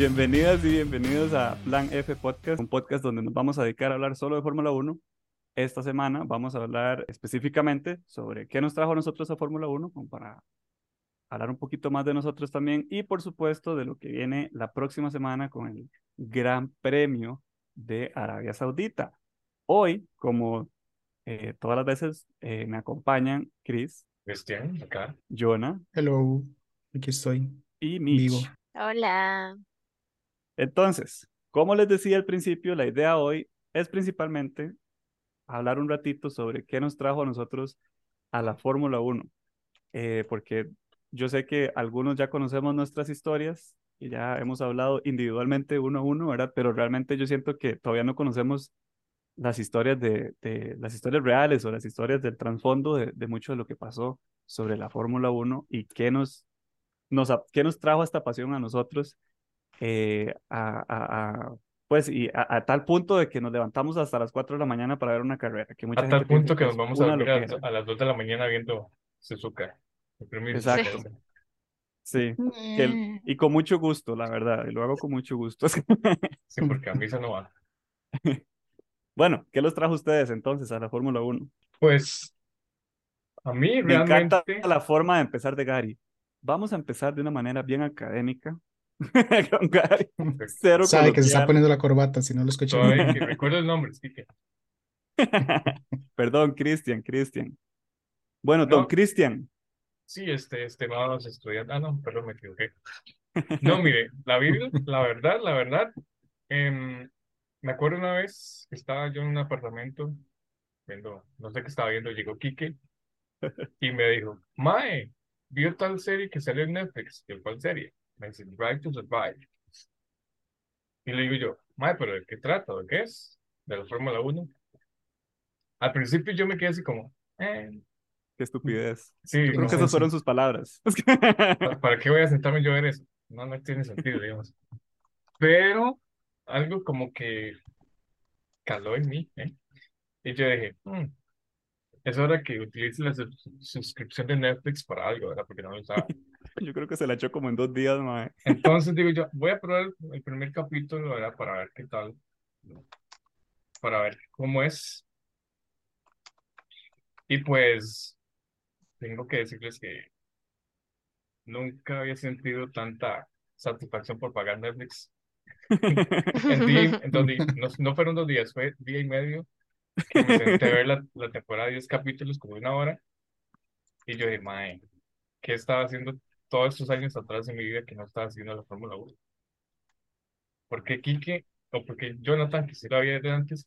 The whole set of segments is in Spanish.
Bienvenidas y bienvenidos a Plan F Podcast, un podcast donde nos vamos a dedicar a hablar solo de Fórmula 1. Esta semana vamos a hablar específicamente sobre qué nos trajo a nosotros a Fórmula 1, como para hablar un poquito más de nosotros también y por supuesto de lo que viene la próxima semana con el Gran Premio de Arabia Saudita. Hoy, como eh, todas las veces, eh, me acompañan Chris, Cristian, acá. Jonah Hello, aquí estoy. y Mitch. Vivo. Hola. Entonces, como les decía al principio, la idea hoy es principalmente hablar un ratito sobre qué nos trajo a nosotros a la Fórmula 1. Eh, porque yo sé que algunos ya conocemos nuestras historias y ya hemos hablado individualmente uno a uno, ¿verdad? Pero realmente yo siento que todavía no conocemos las historias de, las historias reales o las historias del trasfondo de, mucho de lo que pasó sobre la Fórmula 1 y qué nos, nos, qué nos trajo esta pasión a nosotros eh, a, a- a- pues, y a, a tal punto de que nos levantamos hasta las 4 de la mañana para ver una carrera, que mucha A tal gente punto que que nos vamos a dormir a, las 2 de la mañana viendo Suzuka. Exacto. Sí, que el- y con mucho gusto, la verdad, y lo hago con mucho gusto. Sí, porque a misa no va. Bueno, ¿qué los trajo ustedes entonces a la Fórmula 1? Pues a mí Me encanta realmente, la forma de empezar de Gary. Vamos a empezar de una manera bien académica. Con Gary. Cero Sabe que se está poniendo la corbata, si no lo escuché. que recuerdo el nombre, sí que. Perdón, Cristian, Cristian. Bueno, don No. Cristian. Sí, este, estimados estudiantes. Ah, no, perdón, me equivoqué. No, mire, la, vir- la verdad, la verdad, em, me acuerdo una vez que estaba yo en un apartamento viendo, no sé qué estaba viendo, llegó Quique y me dijo, Mae, vio tal serie que salió en Netflix. ¿Y cuál serie? Me dice, Drive to Survive. Y le digo yo, Mae, ¿pero de qué trata? ¿De qué es? ¿De la Fórmula 1? Al principio yo me quedé así como, eh, Qué estupidez. sí, Yo creo no que esas fueron sus palabras. ¿pa- ¿para qué voy a sentarme yo a ver eso? No, no tiene sentido, digamos. Pero algo como que caló en mí, ¿eh? Y yo dije, "Hmm, es hora que utilice la sus- suscripción de Netflix para algo, ¿verdad? Porque no lo usaba. Yo creo que se la echó como en dos días, mae. Entonces digo yo, voy a probar el primer capítulo, ¿verdad? Para ver qué tal, para ver cómo es. Y pues tengo que decirles que nunca había sentido tanta satisfacción por pagar Netflix. En día, en dos días, no, no fueron dos días, fue día y medio que me senté a ver la, la temporada de 10 capítulos como una hora. Y yo dije, mae, ¿qué estaba haciendo todos estos años atrás en mi vida que no estaba haciendo la Fórmula 1? ¿Por qué Quique o porque Jonathan, que sí lo había de antes,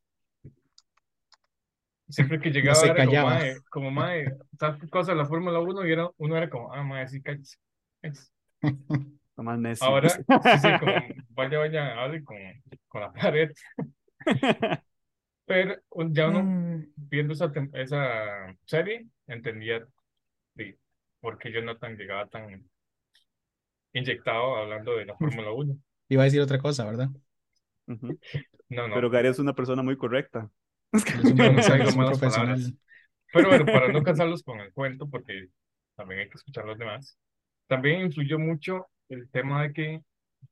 siempre que llegaba se era como mae, como mae, tal cosa de la Fórmula 1 y era, uno era como, ah, mae, sí, cállese. cállese". Nomás necio. Ahora, sí, sí, como, vaya, vaya, hable con, con la pared. Pero ya uno Mm, viendo esa, esa serie, entendía de por qué Jonathan llegaba tan inyectado hablando de la Fórmula 1. Iba a decir otra cosa, ¿verdad? Ujú. No, no, Pero Gary es una persona muy correcta. Es traigo es un malas profesional. Pero bueno, para no cansarlos con el cuento, porque también hay que escuchar a los demás, también influyó mucho el tema de que,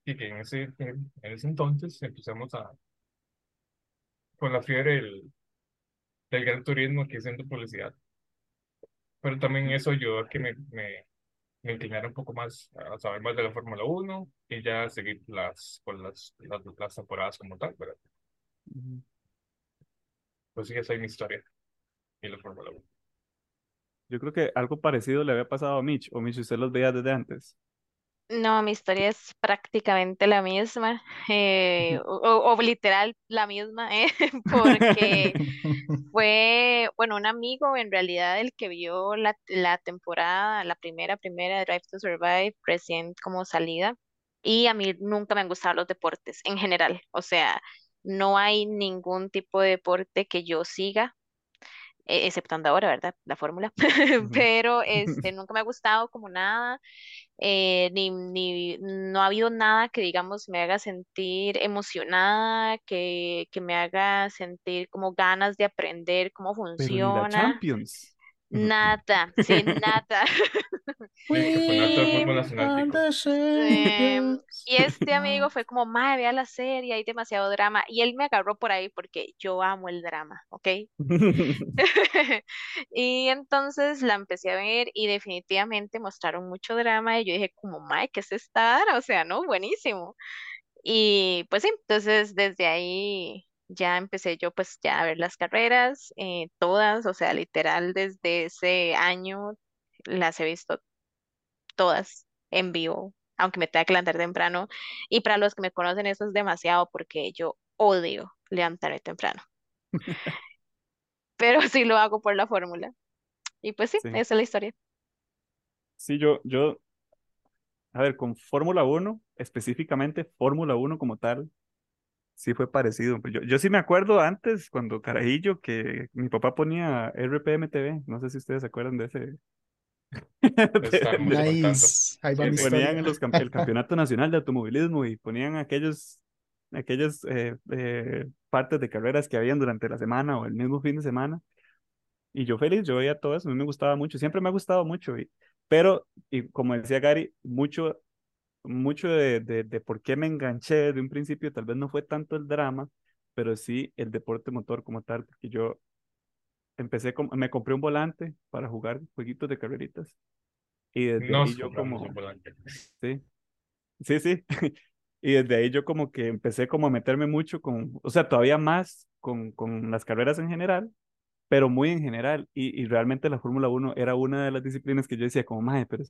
y que en ese, en ese entonces empezamos a, con la fiebre del, del gran turismo que es centro publicidad. Pero también eso ayudó a que me, me, me inclinara un poco más a saber más de la Fórmula 1 y ya seguir las, por las, las, las temporadas como tal, ¿verdad? Ujú. Pues sí, esa es mi historia y la Fórmula 1. Yo creo que algo parecido le había pasado a Mitch, o Mitch, usted los veía desde antes. No, mi historia es prácticamente la misma, eh, o, literal la misma, eh, porque fue, bueno, un amigo en realidad el que vio la, la temporada, la primera, primera de Drive to Survive, recién como salida, y a mí nunca me han gustado los deportes en general, o sea, no hay ningún tipo de deporte que yo siga. Eh, exceptando ahora, ¿verdad? La fórmula, pero este, nunca me ha gustado como nada eh, ni, ni, no ha habido nada que, digamos, me haga sentir emocionada, que, que me haga sentir como ganas de aprender cómo Pero ni la funciona. Champions. Nada, sí, nada. Y este amigo fue como, madre, vea la serie, hay demasiado drama. Y él me agarró por ahí porque yo amo el drama, ¿ok? Y entonces la empecé a ver y definitivamente mostraron mucho drama y yo dije como, madre, ¿qué es esta vara?". O sea, no, buenísimo. Y pues sí, entonces desde ahí ya empecé yo pues ya a ver las carreras, eh, todas, o sea, literal desde ese año las he visto todas en vivo, aunque me tenga que levantar temprano. Y para los que me conocen eso es demasiado porque yo odio levantarme temprano, pero sí lo hago por la fórmula. Y pues sí, Sí. esa es la historia. Sí, yo, yo, a ver, con Fórmula 1, específicamente Fórmula 1 como tal, sí fue parecido. Pues Yo, yo sí me acuerdo antes, cuando carajillo, que mi papá ponía RPM TV, no sé si ustedes se acuerdan de ese. Tanto. Nice. Ahí va ponían los, el Campeonato Nacional de Automovilismo y ponían aquellos, aquellas eh, eh, partes de carreras que habían durante la semana o el mismo fin de semana. Y yo feliz, yo veía todo eso, a mí me gustaba mucho, siempre me ha gustado mucho. Y, pero, y como decía Gary, mucho, mucho de, de, de por qué me enganché desde un principio, tal vez no fue tanto el drama, pero sí el deporte motor como tal, porque yo empecé, con, me compré un volante para jugar jueguitos de carreritas. Y desde Nos ahí yo como... Sí, sí, sí. Y desde ahí yo como que empecé como a meterme mucho con, o sea, todavía más con, con las carreras en general, pero muy en general. Y, y realmente la Fórmula 1 era una de las disciplinas que yo decía como, madre, pero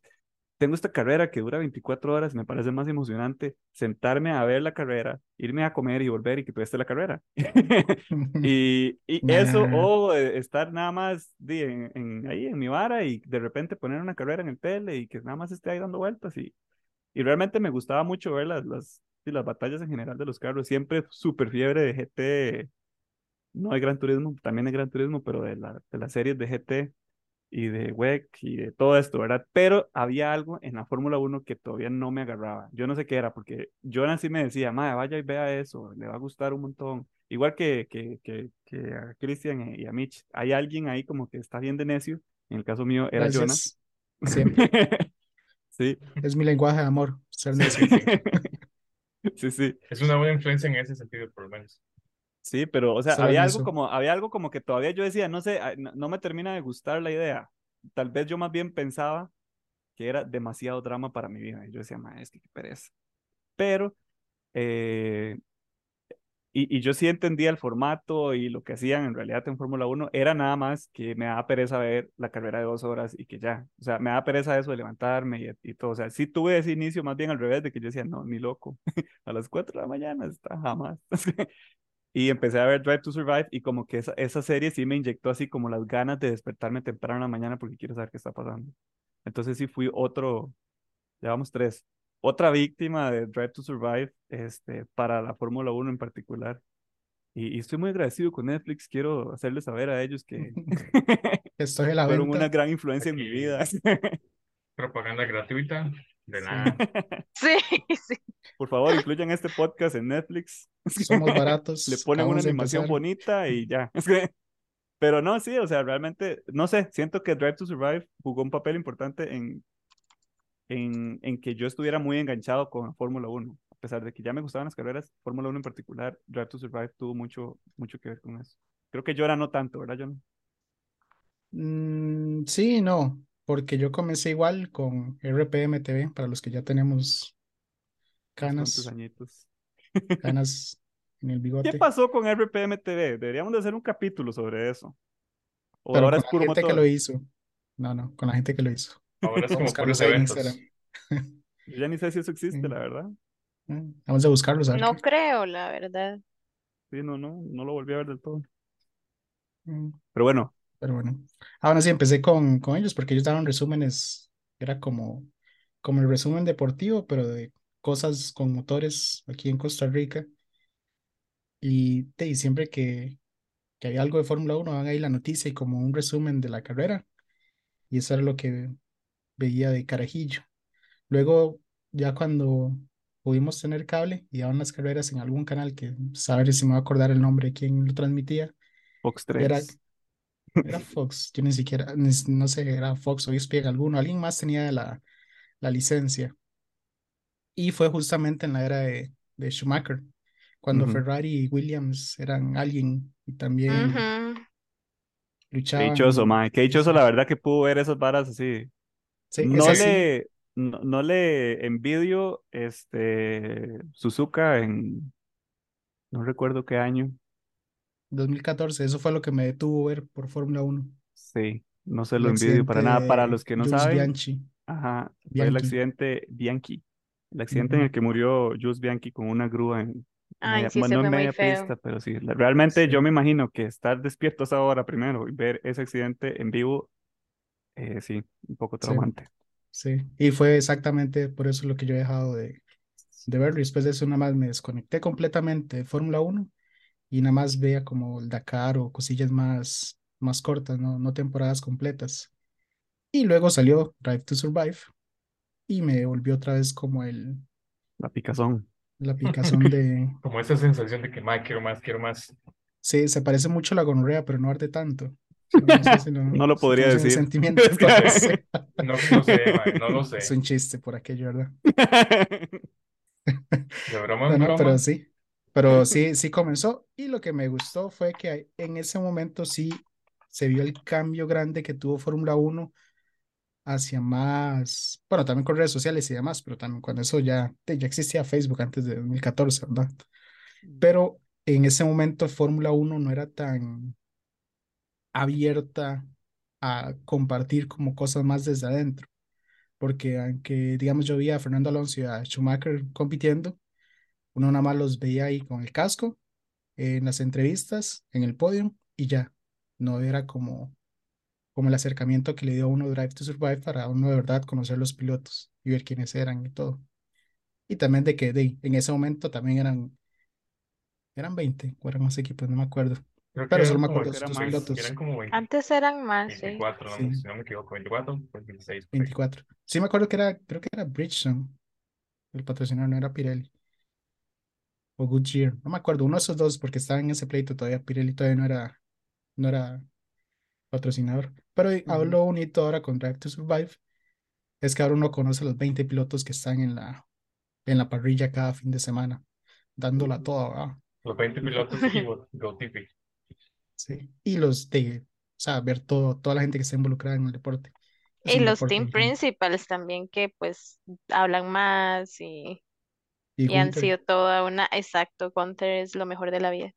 tengo esta carrera que dura 24 horas, me parece más emocionante sentarme a ver la carrera, irme a comer y volver y que esté la carrera. Y, y eso, o eh, estar nada más en, en- ahí en mi vara y de repente poner una carrera en el tele y que nada más esté ahí dando vueltas. Y, y realmente me gustaba mucho ver las, las, las batallas en general de los carros. Siempre súper fiebre de GT, no de Gran Turismo, también de Gran Turismo, pero de, la, de las series de GT y de WEC y de todo esto, ¿verdad? Pero había algo en la Fórmula 1 que todavía no me agarraba. Yo no sé qué era, porque Jonan sí me decía, madre, vaya y vea eso, le va a gustar un montón. Igual que, que, que, que a Christian y a Mitch, hay alguien ahí como que está bien de necio. En el caso mío era Jonas. Siempre. Sí, Es mi lenguaje de amor, ser necio. sí, sí. Es una buena influencia en ese sentido, por lo menos. Sí, pero, o sea, había algo eso. como, había algo como que todavía yo decía, no sé, ah, no, no me termina de gustar la idea. Tal vez yo más bien pensaba que era demasiado drama para mi vida. Y yo decía, ma, es que qué pereza. Pero, eh, y, y yo sí entendía el formato y lo que hacían en realidad en Fórmula 1, era nada más que me daba pereza ver la carrera de dos horas y que ya, o sea, me daba pereza eso de levantarme y, y todo. O sea, sí tuve ese inicio más bien al revés de que yo decía, no, ni loco, a las 4 de la mañana está jamás. Y empecé a ver Drive to Survive y como que esa, esa serie sí me inyectó así como las ganas de despertarme temprano en la mañana porque quiero saber qué está pasando. Entonces sí fui otro, ya vamos tres, otra víctima de Drive to Survive este, para la Fórmula 1 en particular. Y, y estoy muy agradecido con Netflix, quiero hacerles saber a ellos que Estoy la fueron una gran influencia en mi Aquí. vida. Propaganda gratuita, de Sí. nada. Sí, sí. Por favor, incluyan este podcast en Netflix. Somos baratos. le ponen una animación bonita y ya. Es que, pero no, sí, o sea, realmente, no sé, siento que Drive to Survive jugó un papel importante en, en, en que yo estuviera muy enganchado con la Fórmula 1. A pesar de que ya me gustaban las carreras, Fórmula 1 en particular, Drive to Survive tuvo mucho, mucho que ver con eso. Creo que yo era no tanto, ¿verdad, John? Mm, sí, no, porque yo comencé igual con RPM TV, para los que ya tenemos canas, añitos. canas en el ¿Qué bigote. pasó con RPM TV? Deberíamos de hacer un capítulo sobre eso. O Pero ahora con es la puro gente que lo hizo. No, no, con la gente que lo hizo. Ahora es Vamos a como puros eventos. Instagram. Yo ya ni sé si eso existe, la verdad. Mm, Vamos a ver No qué. creo, la verdad. Sí, no, no, no lo volví a ver del todo. Mm, Pero bueno, Pero bueno. Ahora sí, empecé con, con ellos porque ellos daban resúmenes. Era como, como el resumen deportivo, pero de cosas con motores aquí en Costa Rica. Y, y siempre que, que había algo de Fórmula 1, dan ahí la noticia y como un resumen de la carrera. Y eso era lo que veía de carajillo. Luego, ya cuando pudimos tener cable y daban las carreras en algún canal que saber si me va a acordar el nombre de quién lo transmitía, Fox era 3. Era Fox, yo ni siquiera, ni- no sé, era Fox o ESPN alguno, alguien más tenía la, la licencia. Y fue justamente en la era de, de Schumacher, cuando. Ferrari y Williams eran alguien y también Ujú. Qué dichoso, luchaban. mae. Qué dichoso, la verdad, que pudo ver esas varas así. Sí, No le, no, no le envidio este Suzuka en, no recuerdo qué año. 2014, eso fue lo que me detuvo ver por Fórmula 1, Sí, no se lo envidio para nada. Para los que no Jules saben, Bianchi, ajá, fue el accidente Bianchi. El accidente en Ujú. el que murió Jules Bianchi con una grúa en Ay, media, sí, bueno, no en media pista, pero sí. Realmente yo Sí, me imagino que estar despierto a esa hora primero y ver ese accidente en vivo, eh, sí, un poco sí, traumante. sí. Y fue exactamente por eso lo que yo he dejado de, de verlo. Y después de eso nada más me desconecté completamente de Fórmula 1 y nada más veía como el Dakar o cosillas más, más cortas, no, no temporadas completas. Y luego salió Drive to Survive y me volvió otra vez como el, La picazón. la picazón de... Como esa sensación de que, mae, quiero más, quiero más. Sí, se parece mucho a la gonorrea, pero no arde tanto. No, no sé si lo, No lo si podría el decir. sentimiento. Es que- No sé, no, no sé, mae, no lo sé. Es un chiste por aquello, ¿verdad? De broma no, broma. pero sí. Pero sí, sí comenzó. Y lo que me gustó fue que en ese momento sí se vio el cambio grande que tuvo Fórmula 1 hacia más, bueno, también con redes sociales y demás, pero también cuando eso ya, ya existía Facebook antes de 2014, ¿verdad? Pero en ese momento Fórmula 1 no era tan abierta a compartir como cosas más desde adentro, porque aunque, digamos, yo vi a Fernando Alonso y a Schumacher compitiendo, uno nada más los veía ahí con el casco, en las entrevistas, en el podio y ya, no era como, como el acercamiento que le dio a uno Drive to Survive para uno de verdad conocer los pilotos y ver quiénes eran y todo. Y también de que de, en ese momento también eran, eran 20, o eran más equipos, no me acuerdo. Creo Pero solo me acuerdo de estos más. pilotos. eran como 20 Antes eran más, sí. 24, no, Sí. si no me equivoco, 24, pues 26. por ahí. 24. Sí me acuerdo que era, creo que era Bridgestone, el patrocinador, no era Pirelli. O Goodyear, no me acuerdo, uno de esos dos, porque estaba en ese pleito todavía, Pirelli todavía no era, no era patrocinador. Pero Ujú. lo bonito ahora con Drive to Survive es que ahora uno conoce a los 20 pilotos que están en la, en la parrilla cada fin de semana, dándola toda, ¿verdad? Los 20 pilotos y. Sí. Y los de, o sea, ver todo, toda la gente que está involucrada en el deporte. Es Y los deporte team increíble. principals también que pues hablan más y, Y y han sido toda una, exacto, Gunther es lo mejor de la vida.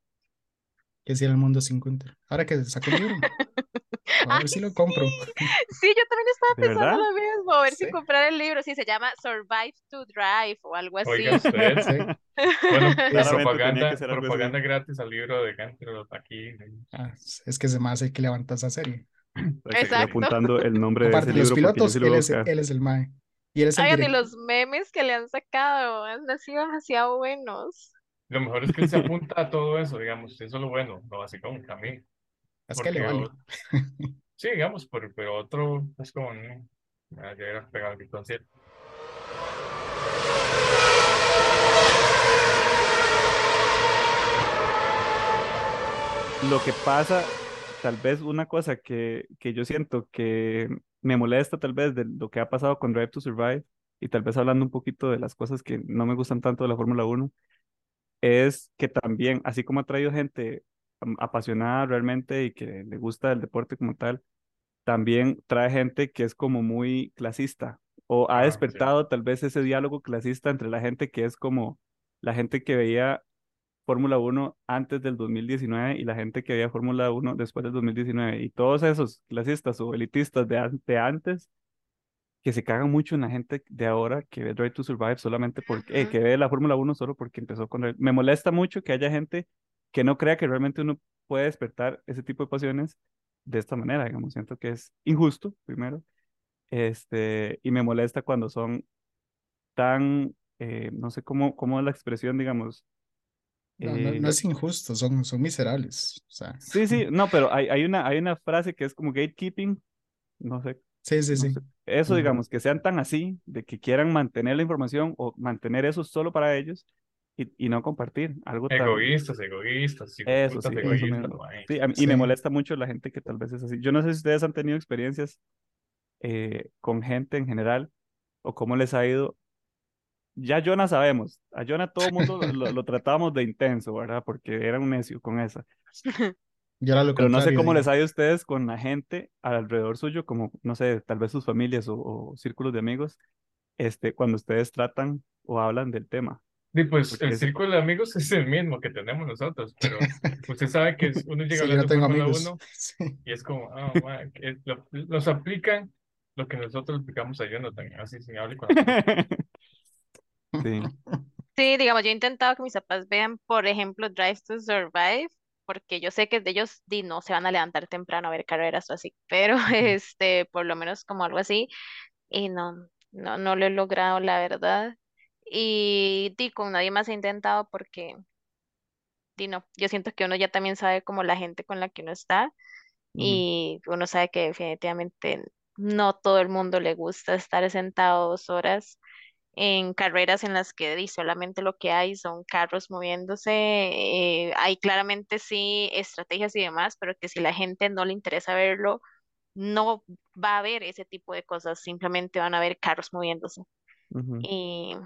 Que si era el mundo sin Gunther. Ahora que sacó un libro, a Ay, ver si lo compro. sí, yo también estaba ¿De pensando verdad? lo mismo, a ver si comprar el libro, sí, se llama Survive to Drive o algo así. Oiga usted. sí. Bueno, la que propaganda, propaganda gratis al libro de Ganter aquí. Ah, es que se me hace que levanta esa serie. Exacto. apuntando el nombre de ese los pilotos, sí lo él es, buscar. él es el mae. Y él es el Oigan, y los memes que le han sacado han sido demasiado buenos. Lo mejor es que él se apunta a todo eso, digamos. Eso es lo bueno, lo básico también. Es que le vale. o- sí, digamos, pero, pero otro es como, no, era pegado el concierto. Lo que pasa, tal vez una cosa que, que yo siento que me molesta tal vez de lo que ha pasado con Drive to Survive y tal vez hablando un poquito de las cosas que no me gustan tanto de la Fórmula 1, es que también, así como ha traído gente apasionada realmente y que le gusta el deporte como tal, también trae gente que es como muy clasista o ha Ah, sí. despertado tal vez ese diálogo clasista entre la gente que es como la gente que veía Fórmula 1 antes del 2019 y la gente que veía Fórmula 1 después del 2019 y todos esos clasistas o elitistas de, de antes que se cagan mucho en la gente de ahora que ve Drive to Survive solamente porque, eh, que ve la Fórmula 1 solo porque empezó con... Drive- Me molesta mucho que haya gente que no crea que realmente uno puede despertar ese tipo de pasiones de esta manera, digamos. Siento que es injusto, primero. Este, y me molesta cuando son tan, eh, no sé cómo, cómo es la expresión, digamos. No, no, no eh, es injusto, son, son miserables. O sea, sí, sí, no, pero hay, hay una, hay una frase que es como gatekeeping, no sé, sí, sí, sí. Eso, digamos, que sean tan así, de que quieran mantener la información o mantener eso solo para ellos, y, y no compartir algo tan... Egoístas, egoístas, Eso sí, eso egoístas, mismo. mae. Sí, a mí- y me Sí. molesta mucho la gente que tal vez es así. Yo no sé si ustedes han tenido experiencias eh, con gente en general o cómo les ha ido. Ya Jonah sabemos, a Jonah todo el mundo lo, lo, lo tratábamos de intenso, ¿verdad? Porque era un necio con esa. Yo era lo Pero no sé cómo digo. les ha ido a ustedes con la gente alrededor suyo, como, no sé, tal vez sus familias o, o círculos de amigos, este, cuando ustedes tratan o hablan del tema. Y pues Porque el es- círculo de amigos es el mismo que tenemos nosotros, pero usted sabe que uno llega Sí, hablando no tengo amigos. 1 Sí. y es como, ah, mae, que lo- nos aplican lo que nosotros aplicamos a Jonathan, así sin hablar con Sí. Sí, digamos, yo he intentado que mis papás vean, por ejemplo, Drive to Survive, porque yo sé que de ellos di, no se van a levantar temprano a ver carreras o así, pero este, por lo menos como algo así, y no, no, no lo he logrado, la verdad. Y di, con nadie más he intentado porque, di, no, yo siento que uno ya también sabe como la gente con la que uno está, y uno sabe que definitivamente no todo el mundo le gusta estar sentado dos horas en carreras en las que solamente lo que hay son carros moviéndose, eh, hay claramente sí estrategias y demás, pero que si la gente no le interesa verlo, no va a ver ese tipo de cosas, simplemente van a ver carros moviéndose. Ujú. Y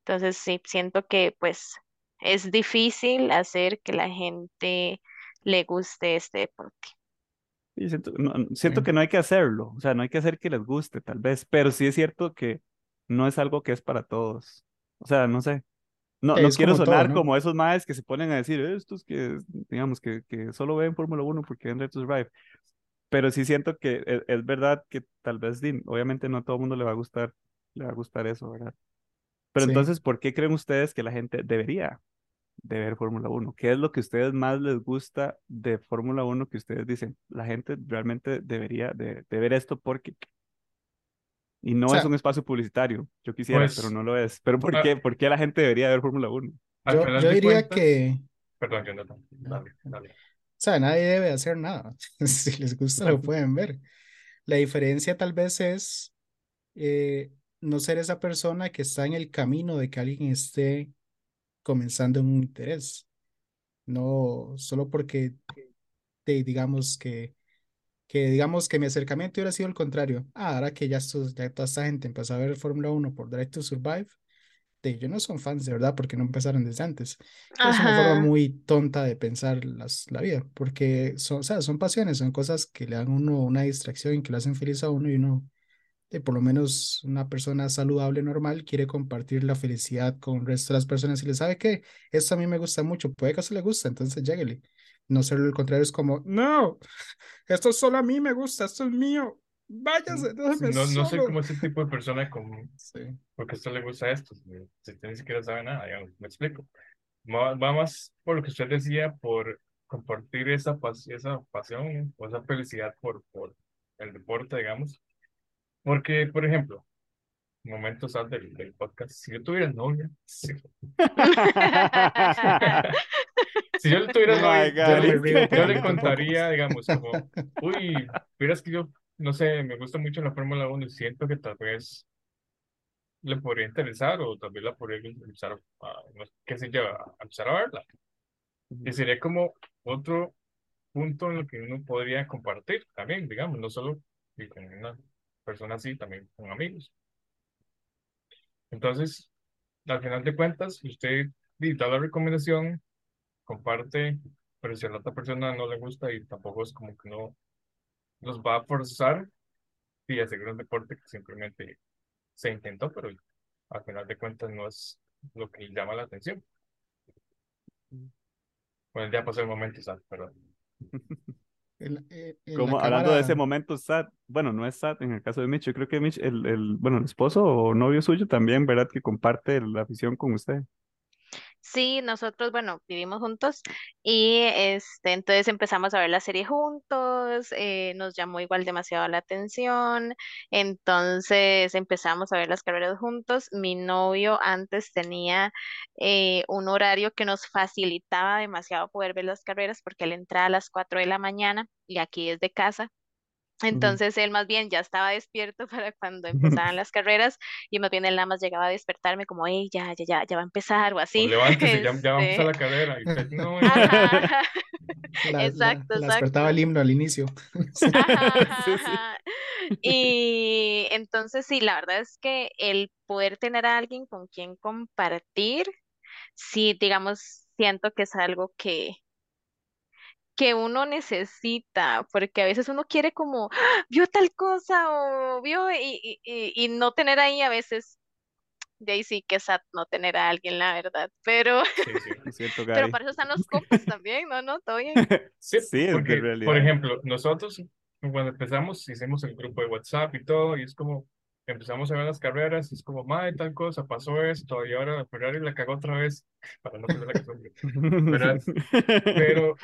entonces sí, siento que pues es difícil hacer que la gente le guste este deporte. Y siento, no- siento Sí. que no hay que hacerlo, o sea, no hay que hacer que les guste, tal vez, pero sí es cierto que no es algo que es para todos. O sea, no sé. No, no quiero como todo, sonar ¿no? como esos maes que se ponen a decir, estos que, digamos, que, que solo ven Fórmula 1 porque ven Drive to Survive. Pero sí siento que es, es verdad que tal vez, obviamente no a todo el mundo le va a gustar, le va a gustar eso, ¿verdad? Pero Sí. entonces, ¿por qué creen ustedes que la gente debería de ver Fórmula 1? ¿Qué es lo que a ustedes más les gusta de Fórmula 1 que ustedes dicen? La gente realmente debería de, de ver esto porque... Y no O es sea, un espacio publicitario, yo quisiera, pero Pues, no lo es. ¿Pero por ah, qué? ¿Por qué la gente debería ver Fórmula 1? al yo, yo de diría cuentas, que, perdón, Jonathan, dale, dale. o sea, nadie debe hacer nada. Si les gusta, lo pueden ver. La diferencia tal vez es eh, no ser esa persona que está en el camino de que alguien esté comenzando un interés. No solo porque te, digamos que, que digamos que mi acercamiento hubiera sido el contrario. Ah, ahora que ya, estos, ya toda esta gente empezó a ver Fórmula 1 por Drive to Survive, de ellos no son fans de verdad porque no empezaron desde antes. Es una forma muy tonta de pensar las, la vida, porque son, o sea, son pasiones, son cosas que le dan a uno una distracción y que le hacen feliz a uno y uno, de por lo menos una persona saludable, normal, quiere compartir la felicidad con el resto de las personas y le sabe que esto a mí me gusta mucho, puede que a usted le gusta, entonces lléguele. No ser lo contrario es como, no, esto solo a mí me gusta, esto es mío, váyase, déjeme No, no soy solo. como ese tipo de persona con, Sí, porque a usted le gusta esto, si usted ni siquiera sabe nada, digamos, me explico. Va, más por lo que usted decía, por compartir esa, pas- esa pasión o esa felicidad por, por el deporte, digamos. Porque, por ejemplo, momentos antes del, del podcast, si yo tuviera novia, si, si yo tuviera Oh God, yo le, yo le contaría, digamos, como, uy, vieras que yo, no sé, me gusta mucho la Fórmula 1 y siento que tal vez le podría interesar o tal vez la podría empezar a, qué sé yo, a empezar a verla. Y sería como otro punto en lo que uno podría compartir también, digamos, no solo con una persona así, también con amigos. Entonces, al final de cuentas, usted da la recomendación, comparte, pero si a la otra persona no le gusta y tampoco es como que no los va a forzar y hacer un deporte que simplemente se intentó, pero al final de cuentas no es lo que llama la atención. Bueno, ya pasó el momento, ¿sabes? Pero En, en- en la Como hablando de ese momento sad, bueno, no es sad en el caso de Mitch, yo creo que Mitch, el, el, bueno, el esposo o novio suyo también, ¿verdad? Que comparte la afición con usted. Sí, nosotros, bueno, vivimos juntos y este, entonces empezamos a ver la serie juntos, eh, nos llamó igual demasiado la atención, entonces empezamos a ver las carreras juntos. Mi novio antes tenía eh, un horario que nos facilitaba demasiado poder ver las carreras porque él entraba a las 4 de la mañana y aquí desde casa. Entonces él más bien ya estaba despierto para cuando empezaban las carreras y más bien él nada más llegaba a despertarme como, hey, ya, ya, ya, ya va a empezar o O así. levántese, ya, ya va a Este, la carrera. Y no, ajá, ajá, La, la, exacto, la despertaba el exacto. himno al inicio. Ajá, ajá. Y entonces sí, la verdad es que el poder tener a alguien con quien compartir, sí, digamos, siento que es algo que, que uno necesita, porque a veces uno quiere como, "Ah, vio tal cosa o vio y, y, y- no tener ahí a veces, de ahí sí que es sad no tener a alguien, la verdad, pero, sí, sí. Lo siento, pero para eso están los compas también, ¿no? ¿No? Todo bien. Sí, Sí, porque, por realidad. ejemplo, nosotros cuando empezamos hicimos el grupo de WhatsApp y todo, y es como, empezamos a ver las carreras, y es como, madre, tal cosa, pasó esto, y ahora Ferrari la cagó otra vez, para no perder la costumbre, ¿verdad? Pero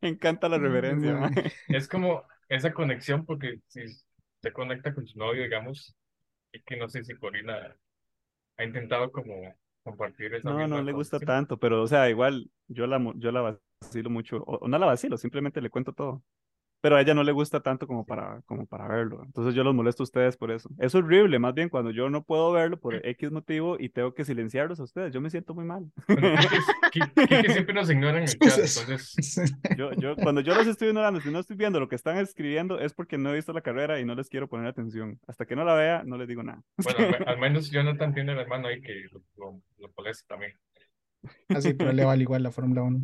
Me encanta la referencia, Mae. mae. es como esa conexión, porque si se conecta con su novio, digamos, y que no sé si Corina ha intentado como compartir esa No, no le gusta tanto, pero, o sea, igual yo la, yo la vacilo mucho, o, o no la vacilo, simplemente le cuento todo. Pero a ella no le gusta tanto como para, como para verlo. Entonces yo los molesto a ustedes por eso. Es horrible, más bien, cuando yo no puedo verlo por X motivo y tengo que silenciarlos a ustedes. Yo me siento muy mal. Bueno, Quique siempre nos ignora en el chat, entonces, Yo, yo, cuando yo los estoy ignorando, si no estoy viendo lo que están escribiendo, es porque no he visto la carrera y no les quiero poner atención. Hasta que no la vea, no les digo nada. bueno, al, me- al menos Jonathan tiene el hermano ahí que lo, lo, lo molesta también. Así, pero le vale igual la Fórmula 1.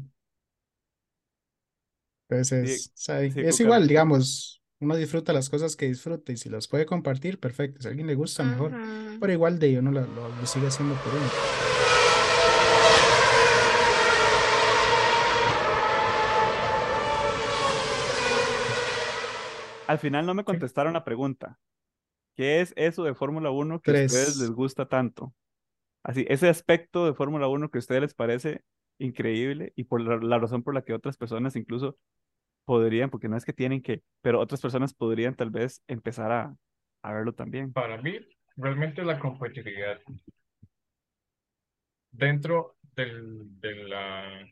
Entonces, Sí, o sea, sí, es igual, digamos, uno disfruta las cosas que disfruta y si las puede compartir, perfecto. Si a alguien le gusta, mejor. Pero igual de uno lo, lo, lo sigue haciendo por uno. Al final no me contestaron la pregunta. ¿Qué es eso de Fórmula 1 que a ustedes les gusta tanto? Así, ese aspecto de Fórmula 1 que a ustedes les parece increíble y por la, la razón por la que otras personas incluso podrían, porque no es que tienen que, pero otras personas podrían tal vez empezar a, a verlo también. Para mí, realmente la competitividad dentro del, de la-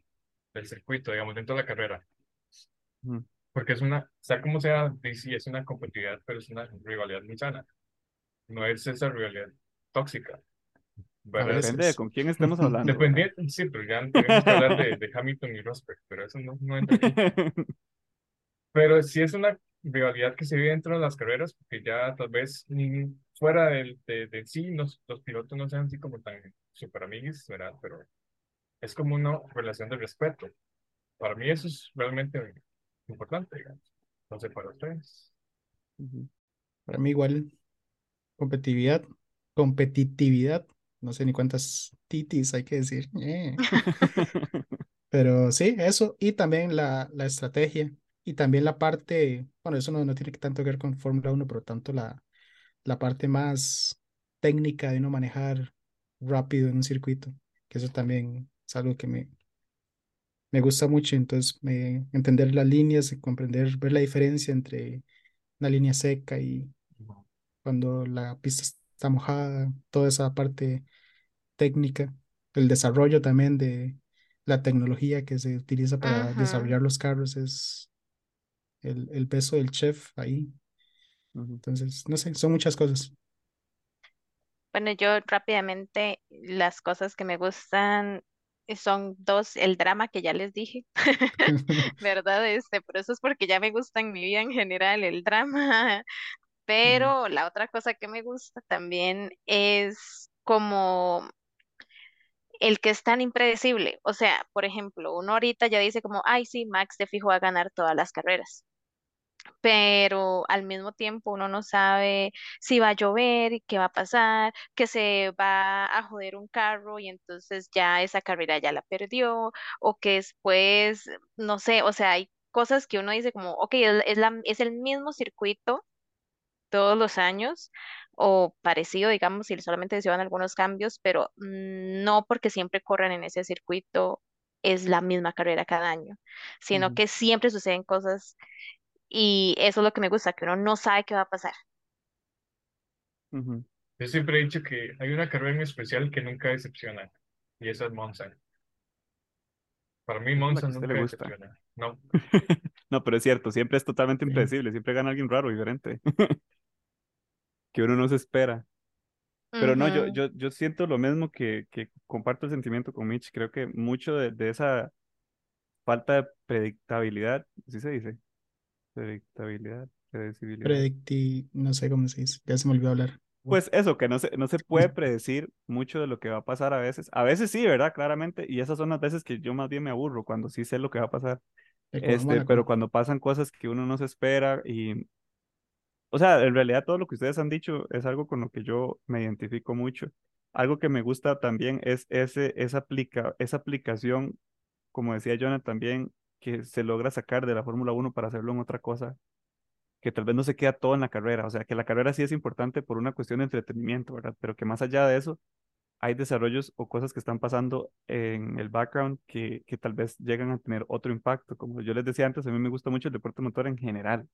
del circuito, digamos, dentro de la carrera, Ujú. porque es una, sea como sea, sí es una competitividad, pero es una rivalidad muy sana. No es esa rivalidad tóxica. Depende de con quién estemos hablando. ¿verdad? Dependiente, sí, pero ya tenemos que hablar de, de Hamilton y Rosberg, pero eso no, no entra. Pero sí es una rivalidad que se vive dentro de las carreras, porque ya tal vez fuera del, de, de sí, los, los pilotos no sean así como tan super amiguis, ¿verdad? Pero es como una relación de respeto. Para mí eso es realmente importante, digamos. No sé, para ustedes. Para mí igual, competitividad, competitividad, no sé ni cuántas titis hay que decir. eh. Pero sí, eso, y también la, la estrategia, y también la parte, bueno, eso no, no tiene tanto que ver con Fórmula 1, pero tanto la, la parte más técnica de uno manejar rápido en un circuito, que eso también es algo que me, me gusta mucho, entonces me, entender las líneas, y comprender, ver la diferencia entre una línea seca y cuando la pista está mojada, toda esa parte técnica, el desarrollo también de la tecnología que se utiliza para desarrollar los carros es el, el peso del chef ahí. Entonces, no sé, son muchas cosas. Bueno, yo rápidamente las cosas que me gustan son dos, el drama que ya les dije, ¿verdad? Este, pero eso es porque ya me gusta en mi vida en general el drama, pero la otra cosa que me gusta también es como el que es tan impredecible. O sea, por ejemplo, uno ahorita ya dice como, ay, sí, Max de fijo va a ganar todas las carreras pero al mismo tiempo uno no sabe si va a llover, qué va a pasar, que se va a joder un carro y entonces ya esa carrera ya la perdió, o que después, no sé, o sea, hay cosas que uno dice como, ok, es, es la, es el mismo circuito todos los años, o parecido, digamos, si solamente se van algunos cambios, pero no porque siempre corran en ese circuito. es la misma carrera cada año, sino que siempre suceden cosas y eso es lo que me gusta, que uno no sabe qué va a pasar. Yo siempre he dicho que hay una carrera en especial que nunca decepciona, y esa es Monza. Para mí Monza que a usted nunca le gusta. decepciona. No, No, pero es cierto, siempre es totalmente Sí. impredecible, siempre gana alguien raro, diferente, que uno no se espera. Pero no, yo, yo, yo siento lo mismo que, que comparto el sentimiento con Mitch. Creo que mucho de, de esa falta de predictabilidad, ¿sí se dice? Predictabilidad, predecibilidad. Predicti, no sé cómo se dice, ya se me olvidó hablar. Pues eso, que no se, no se puede predecir mucho de lo que va a pasar a veces. A veces sí, ¿verdad? Claramente. Y esas son las veces que yo más bien me aburro, cuando sí sé lo que va a pasar. Este, pero cuando pasan cosas que uno no se espera y, o sea, en realidad todo lo que ustedes han dicho es algo con lo que yo me identifico mucho. Algo que me gusta también es ese, esa aplica, esa aplicación, como decía Jonah también, que se logra sacar de la Fórmula 1 para hacerlo en otra cosa, que tal vez no se queda todo en la carrera. O sea, que la carrera sí es importante por una cuestión de entretenimiento, ¿verdad? Pero que más allá de eso, hay desarrollos o cosas que están pasando en el background que, que tal vez llegan a tener otro impacto. Como yo les decía antes, a mí me gusta mucho el deporte motor en general.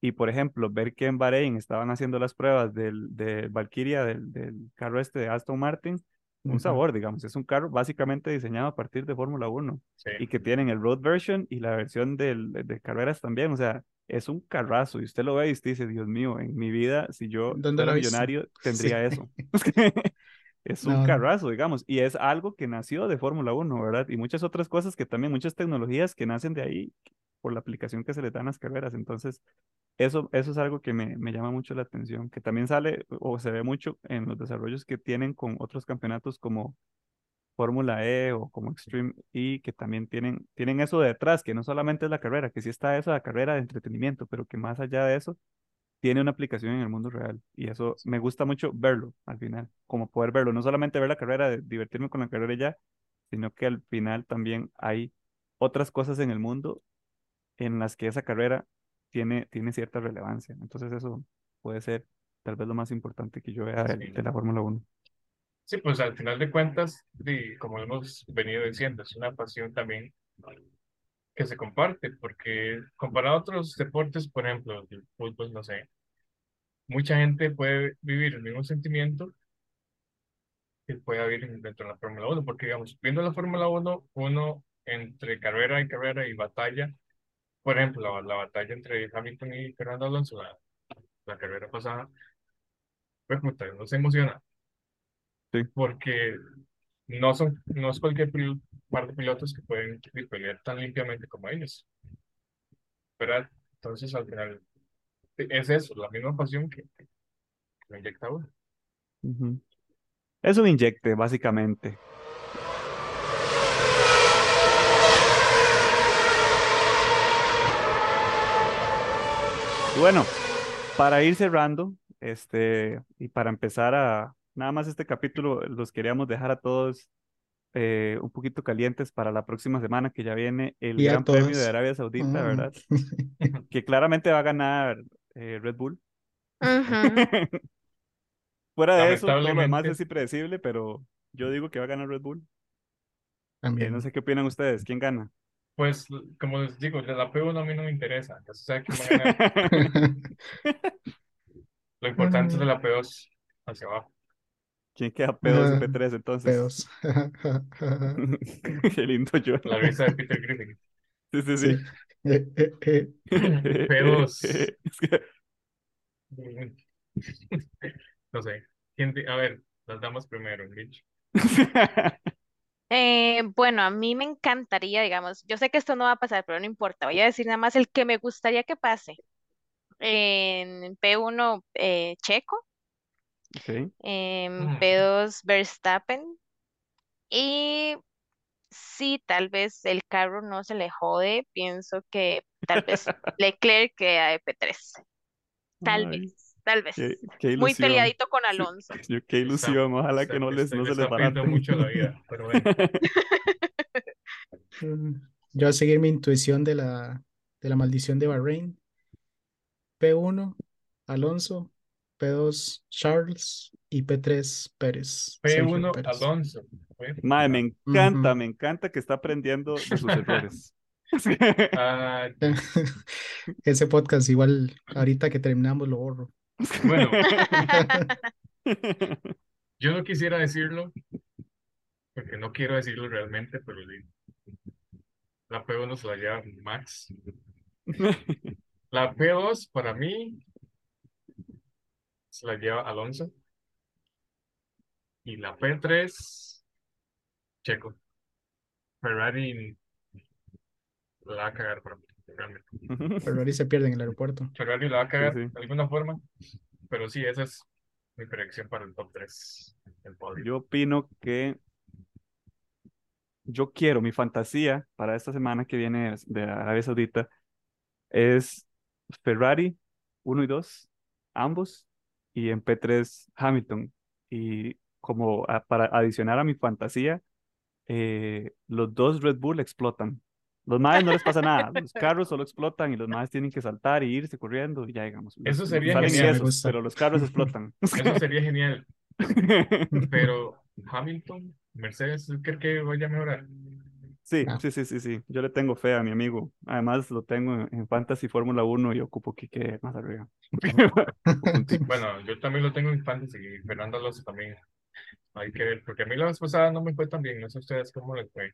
Y por ejemplo, ver que en Bahrein estaban haciendo las pruebas del, del Valkyria, del, del carro este de Aston Martin, un sabor, digamos, es un carro básicamente diseñado a partir de Fórmula 1 sí. y que tienen el road version y la versión del, de, carreras también, o sea, es un carrazo y usted lo ve y usted dice, Dios mío, en mi vida, si yo ¿Dónde fuera millonario, tendría Sí. eso. Es un No. carrazo, digamos, y es algo que nació de Fórmula 1, ¿verdad? Y muchas otras cosas que también, muchas tecnologías que nacen de ahí por la aplicación que se les dan las carreras. Entonces, eso, eso es algo que me, me llama mucho la atención, que también sale o se ve mucho en los desarrollos que tienen con otros campeonatos como Fórmula E o como Extreme E, que también tienen, tienen eso detrás, que no solamente es la carrera, que sí está eso, la carrera de entretenimiento, pero que más allá de eso, tiene una aplicación en el mundo real. Y eso me gusta mucho verlo al final, como poder verlo, no solamente ver la carrera, de divertirme con la carrera ya, sino que al final también hay otras cosas en el mundo en las que esa carrera tiene, tiene cierta relevancia. Entonces eso puede ser tal vez lo más importante que yo vea de, de la Fórmula 1. Sí, pues al final de cuentas, como hemos venido diciendo, es una pasión también que se comparte, porque comparado a otros deportes, por ejemplo, el fútbol, no sé, mucha gente puede vivir el mismo sentimiento que puede vivir dentro de la Fórmula 1, porque digamos, viendo la Fórmula 1, uno entre carrera y carrera y batalla, por ejemplo, la, la batalla entre Hamilton y Fernando Alonso, la, la carrera pasada, pues uno se emociona, Sí. porque no son, no es cualquier pil- par de pilotos que pueden pelear tan limpiamente como ellos, ¿verdad? Entonces, al final, es eso, la misma pasión que, que le inyecta uno. Ujú. Es un inyecte, básicamente. Bueno, para ir cerrando, este, y para empezar a, nada más este capítulo, los queríamos dejar a todos eh, un poquito calientes para la próxima semana, que ya viene el Y Gran Premio de. Arabia Saudita. ¿verdad? Que claramente va a ganar eh, Red Bull. Fuera de eso, todo lo demás es impredecible, pero yo digo que va a ganar Red Bull. Eh, También. no sé qué opinan ustedes, ¿quién gana? Pues, como les digo, de la P1 a mí no me interesa, ya se sabe quién va a ganar. Lo importante es de la P2 hacia abajo. ¿Quién queda P2 y Ah, P3 entonces? Pedos. Qué lindo yo. La risa de Peter Griffin. Sí, sí, Sí. sí. Eh, eh, eh. P2. Es que- No sé. ¿Quién di- A ver, las damas primero, Rich. Eh, bueno, a mí me encantaría, digamos, yo sé que esto no va a pasar, pero no importa, voy a decir nada más el que me gustaría que pase. En P1, eh, Checo, en Mm. P2, Verstappen, y si tal vez el carro no se le jode, pienso que tal vez Leclerc queda de P3. Tal Ay, vez, tal vez. qué, qué Muy peleadito con Sí, Alonso. yo- qué ilusión. Ojalá Está- que no les, está- no se les barate. mucho la vida, pero bueno. Yo a seguir mi intuición de la, de la maldición de Bahrein. P1, Alonso. P2, Charles. Y P3, Pérez. Sergio P1, Pérez. Alonso. Mae, me encanta, me encanta que está aprendiendo de sus errores. Ah, Ese podcast, igual ahorita que terminamos, lo borro. Bueno, yo no quisiera decirlo, porque no quiero decirlo realmente, pero La P1 se la lleva Max. La P2 para mí se la lleva Alonso. Y la P3, Checo. Ferrari la va a cagar para mí. Ferrari se pierde en el aeropuerto. Ferrari la va a cagar sí. de alguna forma. Pero sí, esa es mi predicción para el top 3 del podio. Yo opino que yo quiero, mi fantasía para esta semana que viene de Arabia Saudita es Ferrari 1 y 2, ambos, y en P3 Hamilton. Y como a- para adicionar a mi fantasía, eh, los dos Red Bull explotan. Los maes no les pasa nada, los carros solo explotan y los maes tienen que saltar y irse corriendo y ya digamos. Eso sería genial. Pero los carros explotan. Eso sería genial. Pero Hamilton, Mercedes, ¿cree que vaya a mejorar? Sí, Ah. sí, sí, sí, sí. Yo le tengo fe a mi amigo. Además, lo tengo en, en Fantasy Fórmula 1 y ocupo que quede más arriba. Bueno, yo también lo tengo en Fantasy y Fernando Alonso también. Hay que ver, porque a mí la vez pasada no me fue tan bien. No sé ustedes cómo les fue.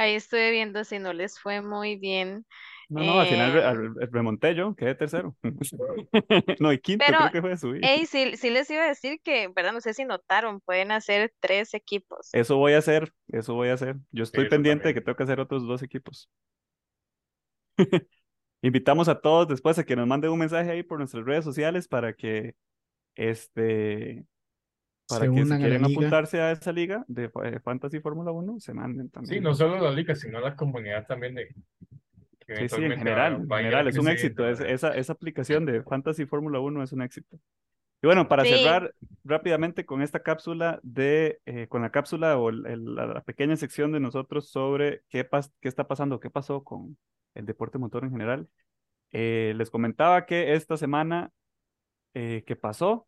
Ahí estuve viendo si no les fue muy bien. No, no, al final re- Eh, remonté yo, quedé tercero. No, y quinto Pero, creo que fue subir. Ey, sí, sí les iba a decir que, ¿verdad? No sé si notaron, pueden hacer tres equipos. Eso voy a hacer, eso voy a hacer. Yo estoy eso pendiente de que tengo que hacer otros dos equipos. Invitamos a todos después a que nos manden un mensaje ahí por nuestras redes sociales para que este para Se que si quieren liga. apuntarse a esa liga de eh, Fantasy Fórmula 1, se manden Sí, también. no solo la liga, sino la comunidad también de Sí, sí, en general, en general, es un éxito. es- esa, esa aplicación de Fantasy Fórmula 1 es un éxito. Y bueno, para Sí. cerrar rápidamente con esta cápsula de, eh, con la cápsula o el- el- la, la pequeña sección de nosotros sobre qué, pas- qué está pasando, qué pasó con el deporte motor en general. Eh, les comentaba que esta semana eh, que pasó,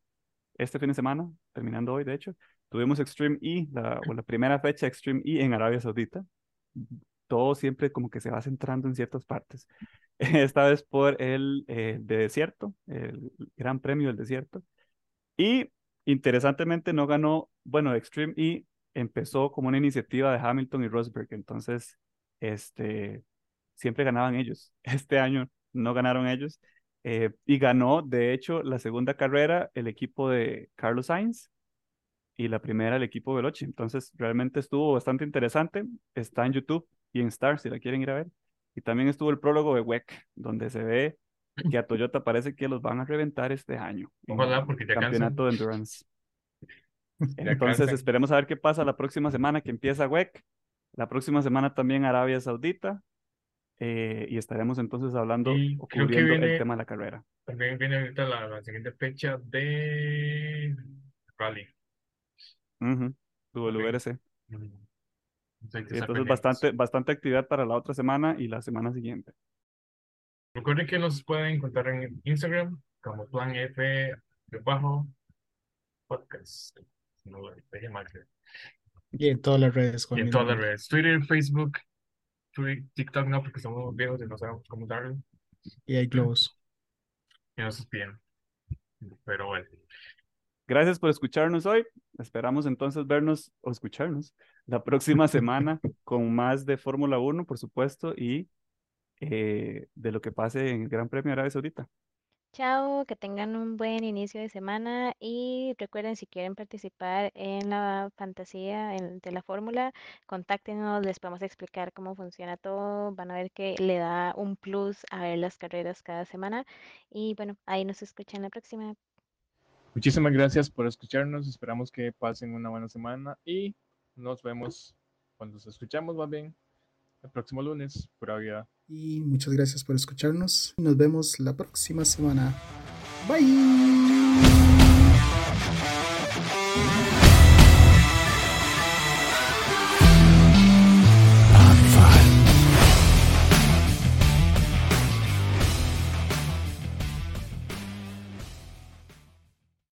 este fin de semana, terminando hoy de hecho, tuvimos Extreme E, la, o la primera fecha Extreme E en Arabia Saudita. Todo siempre como que se va centrando en ciertas partes. Esta vez por el eh, de desierto, el Gran Premio del Desierto. Y interesantemente no ganó, bueno, Extreme E empezó como una iniciativa de Hamilton y Rosberg, entonces este, siempre ganaban ellos. Este año no ganaron ellos. Eh, y ganó, de hecho, la segunda carrera el equipo de Carlos Sainz y la primera el equipo Veloci. Entonces, realmente estuvo bastante interesante. Está en YouTube y en Star si la quieren ir a ver. Y también estuvo el prólogo de WEC, donde se ve que a Toyota parece que los van a reventar este año. Ojalá, porque ya campeonato de endurance. Entonces, cansan. esperemos a ver qué pasa la próxima semana que empieza WEC. La próxima semana también Arabia Saudita. Eh, y estaremos entonces hablando Y o cubriendo el tema de la carrera. También viene ahorita la, la siguiente fecha de Rally. Ujú, WRC. Mm. Entonces, hay que Y estar entonces bastante, bastante actividad para la otra semana y la semana siguiente. Recuerden que nos pueden encontrar en Instagram como Plan F de bajo podcast. No lo dejé mal. creo. Y en todas las redes. Y en todas las redes. Twitter, Facebook, TikTok no, porque somos viejos y no sabemos cómo darle. Y hay globos. Y nos bien. Pero bueno. Gracias por escucharnos hoy. Esperamos entonces vernos o escucharnos la próxima semana con más de Fórmula 1, por supuesto, y eh, de lo que pase en el Gran Premio de Arabia Saudita. Chao, que tengan un buen inicio de semana y recuerden si quieren participar en la fantasía de la fórmula, contáctenos, les podemos explicar cómo funciona todo, van a ver que le da un plus a ver las carreras cada semana y bueno, ahí nos escuchan la próxima. Muchísimas gracias por escucharnos. Esperamos que pasen una buena semana y nos vemos cuando nos escuchamos más bien el próximo lunes. Pura vida. Y muchas gracias por escucharnos. Nos vemos la próxima semana. Bye.